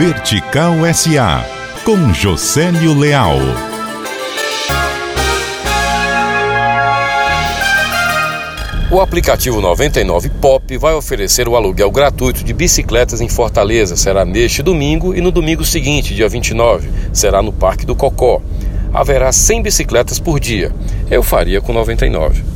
Vertical SA, com Josélio Leal. O aplicativo 99 Pop vai oferecer o aluguel gratuito de bicicletas em Fortaleza. Será neste domingo e no domingo seguinte, dia 29. Será no Parque do Cocó. Haverá 100 bicicletas por dia. Eu faria com 99.